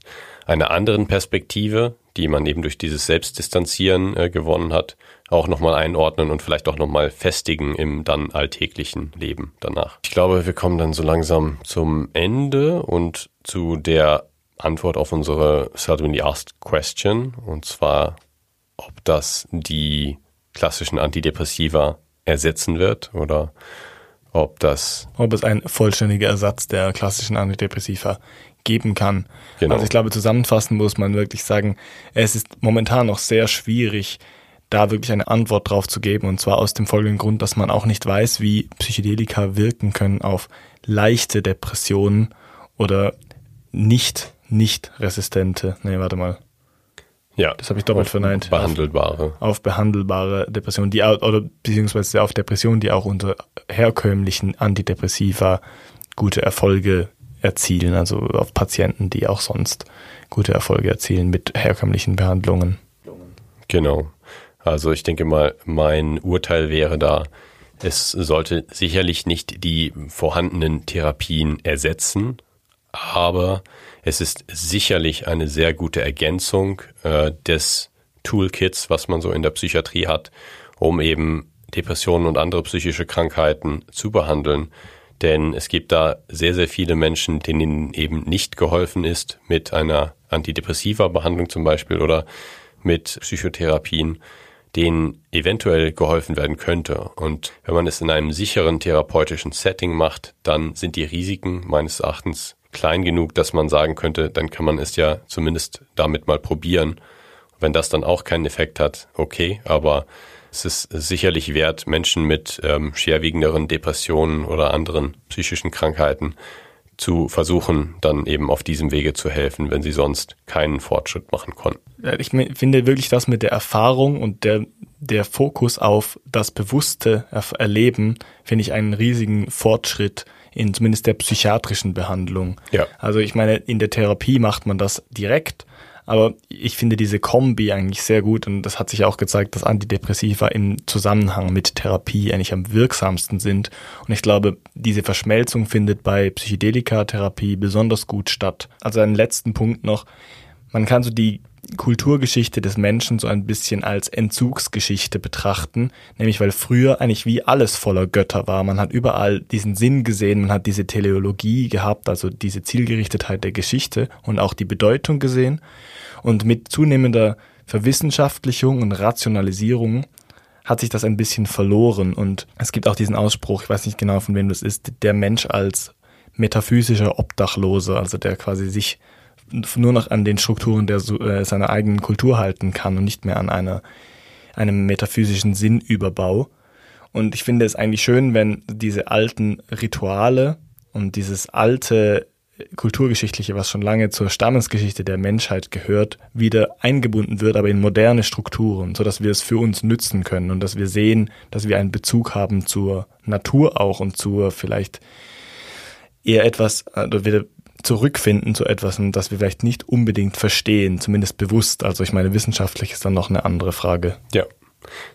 einer anderen Perspektive, die man eben durch dieses Selbstdistanzieren äh, gewonnen hat, auch nochmal einordnen und vielleicht auch nochmal festigen im dann alltäglichen Leben danach. Ich glaube, wir kommen dann so langsam zum Ende und zu der Antwort auf unsere Seldomly Asked Question und zwar, ob das die klassischen Antidepressiva ersetzen wird oder ob das. Ob es ein vollständiger Ersatz der klassischen Antidepressiva geben kann. Genau. Also ich glaube, zusammenfassend muss man wirklich sagen, es ist momentan noch sehr schwierig, da wirklich eine Antwort drauf zu geben. Und zwar aus dem folgenden Grund, dass man auch nicht weiß, wie Psychedelika wirken können auf leichte Depressionen oder nicht, nicht resistente. Nee, warte mal. Ja. Das habe ich doppelt verneint. Behandelbare. Auf, auf, behandelbare Depressionen, die oder beziehungsweise auf Depressionen, die auch unter herkömmlichen Antidepressiva gute Erfolge erzielen, also auf Patienten, die auch sonst gute Erfolge erzielen mit herkömmlichen Behandlungen. Genau. Also ich denke mal, mein Urteil wäre da, es sollte sicherlich nicht die vorhandenen Therapien ersetzen, aber es ist sicherlich eine sehr gute Ergänzung äh, des Toolkits, was man so in der Psychiatrie hat, um eben Depressionen und andere psychische Krankheiten zu behandeln. Denn es gibt da sehr, sehr viele Menschen, denen eben nicht geholfen ist mit einer antidepressiva Behandlung zum Beispiel oder mit Psychotherapien denen eventuell geholfen werden könnte. Und wenn man es in einem sicheren therapeutischen Setting macht, dann sind die Risiken meines Erachtens klein genug, dass man sagen könnte, dann kann man es ja zumindest damit mal probieren. Wenn das dann auch keinen Effekt hat, okay, aber es ist sicherlich wert, Menschen mit ähm, schwerwiegenderen Depressionen oder anderen psychischen Krankheiten zu versuchen, dann eben auf diesem Wege zu helfen, wenn sie sonst keinen Fortschritt machen konnten. Ich finde wirklich das mit der Erfahrung und der, der Fokus auf das bewusste Erleben, finde ich einen riesigen Fortschritt in zumindest der psychiatrischen Behandlung. Ja. Also ich meine, in der Therapie macht man das direkt, aber ich finde diese Kombi eigentlich sehr gut und das hat sich auch gezeigt, dass Antidepressiva im Zusammenhang mit Therapie eigentlich am wirksamsten sind. Und ich glaube, diese Verschmelzung findet bei Psychedelika-Therapie besonders gut statt. Also einen letzten Punkt noch. Man kann so die Kulturgeschichte des Menschen so ein bisschen als Entzugsgeschichte betrachten, nämlich weil früher eigentlich wie alles voller Götter war. Man hat überall diesen Sinn gesehen, man hat diese Teleologie gehabt, also diese Zielgerichtetheit der Geschichte und auch die Bedeutung gesehen. Und mit zunehmender Verwissenschaftlichung und Rationalisierung hat sich das ein bisschen verloren. Und es gibt auch diesen Ausspruch, ich weiß nicht genau von wem das ist, der Mensch als metaphysischer Obdachloser, also der quasi sich nur noch an den Strukturen der äh, seiner eigenen Kultur halten kann und nicht mehr an einer einem metaphysischen Sinnüberbau. Und ich finde es eigentlich schön, wenn diese alten Rituale und dieses alte kulturgeschichtliche, was schon lange zur Stammesgeschichte der Menschheit gehört, wieder eingebunden wird, aber in moderne Strukturen, so dass wir es für uns nützen können und dass wir sehen, dass wir einen Bezug haben zur Natur auch und zur vielleicht eher etwas, oder wieder zurückfinden zu etwas, das wir vielleicht nicht unbedingt verstehen, zumindest bewusst. Also ich meine, wissenschaftlich ist dann noch eine andere Frage. Ja,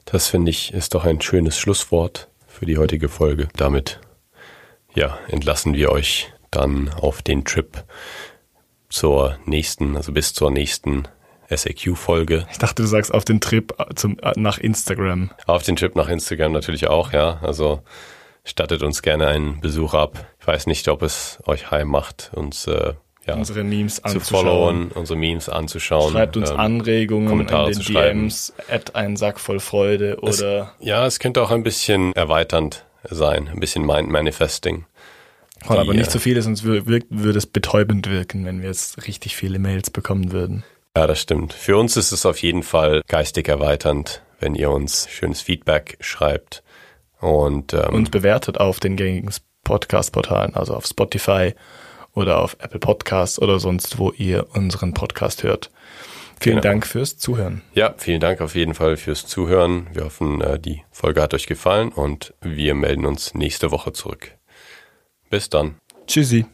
das finde ich ist doch ein schönes Schlusswort für die heutige Folge. Damit ja, entlassen wir euch dann auf den Trip zur nächsten, also bis zur nächsten SAQ-Folge. Ich dachte, du sagst auf den Trip zum, nach Instagram. Auf den Trip nach Instagram natürlich auch, ja. Also stattet uns gerne einen Besuch ab. Ich weiß nicht, ob es euch heim macht, uns äh, ja, unsere Memes zu anzuschauen. followen, unsere Memes anzuschauen. Schreibt uns ähm, Anregungen Kommentare in den zu DMs, at ein Sack voll Freude oder. Es, ja, es könnte auch ein bisschen erweiternd sein, ein bisschen Mind Die, aber nicht so viele, sonst würde, würde es betäubend wirken, wenn wir jetzt richtig viele Mails bekommen würden. Ja, das stimmt. Für uns ist es auf jeden Fall geistig erweiternd, wenn ihr uns schönes Feedback schreibt und ähm, uns bewertet auf den gängigen Podcast-Portalen, also auf Spotify oder auf Apple Podcasts oder sonst, wo ihr unseren Podcast hört. Vielen genau. Dank fürs Zuhören. Ja, vielen Dank auf jeden Fall fürs Zuhören. Wir hoffen, äh, die Folge hat euch gefallen und wir melden uns nächste Woche zurück. Bis dann. Tschüssi.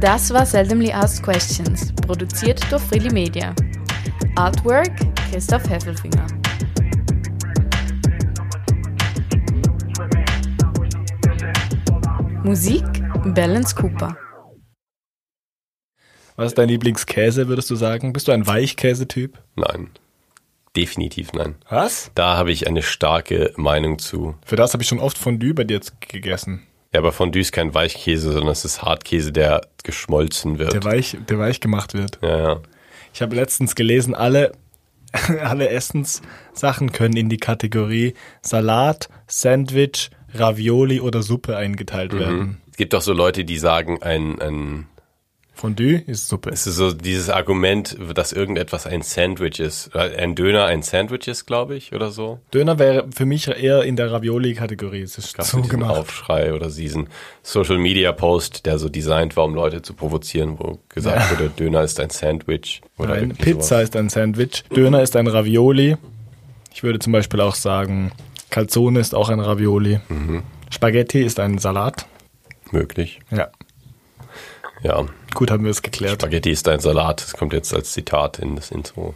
Das war Seldomly Asked Questions, produziert durch Freely Media. Artwork Christoph Heffelfinger. Musik Balance Cooper. Was ist dein Lieblingskäse, würdest du sagen? Bist du ein Weichkäsetyp? Nein. Definitiv nein. Was? Da habe ich eine starke Meinung zu. Für das habe ich schon oft Fondue bei dir gegessen. Ja, aber Fondue ist kein Weichkäse, sondern es ist Hartkäse, der geschmolzen wird. Der weich, der weich gemacht wird. Ja, ja. Ich habe letztens gelesen, alle alle Essenssachen können in die Kategorie Salat, Sandwich, Ravioli oder Suppe eingeteilt werden. Es gibt doch so Leute, die sagen, ein, ein Fondue ist Suppe. es ist so dieses Argument, dass irgendetwas ein Sandwich ist. Ein Döner ein Sandwich ist, glaube ich, oder so. Döner wäre für mich eher in der Ravioli-Kategorie. Es ist so gemacht. Aufschrei oder diesen Social Media Post, der so designt war, um Leute zu provozieren, wo gesagt wurde, Döner ist ein Sandwich oder Nein, Pizza sowas. ist ein Sandwich, Döner ist ein Ravioli. Ich würde zum Beispiel auch sagen, Calzone ist auch ein Ravioli. Mhm. Spaghetti ist ein Salat. möglich. Ja, Ja, gut haben wir es geklärt. Spaghetti ist ein Salat. Das kommt jetzt als Zitat in das Intro.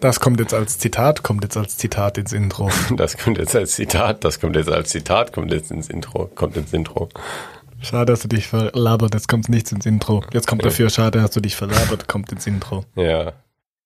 Das kommt jetzt als Zitat, kommt jetzt als Zitat ins Intro. Das kommt jetzt als Zitat. Das kommt jetzt als Zitat. Kommt jetzt ins Intro. Kommt ins Intro. Schade, hast du dich verlabert, jetzt kommt nichts ins Intro. Jetzt kommt dafür, schade, hast du dich verlabert, kommt ins Intro. Ja,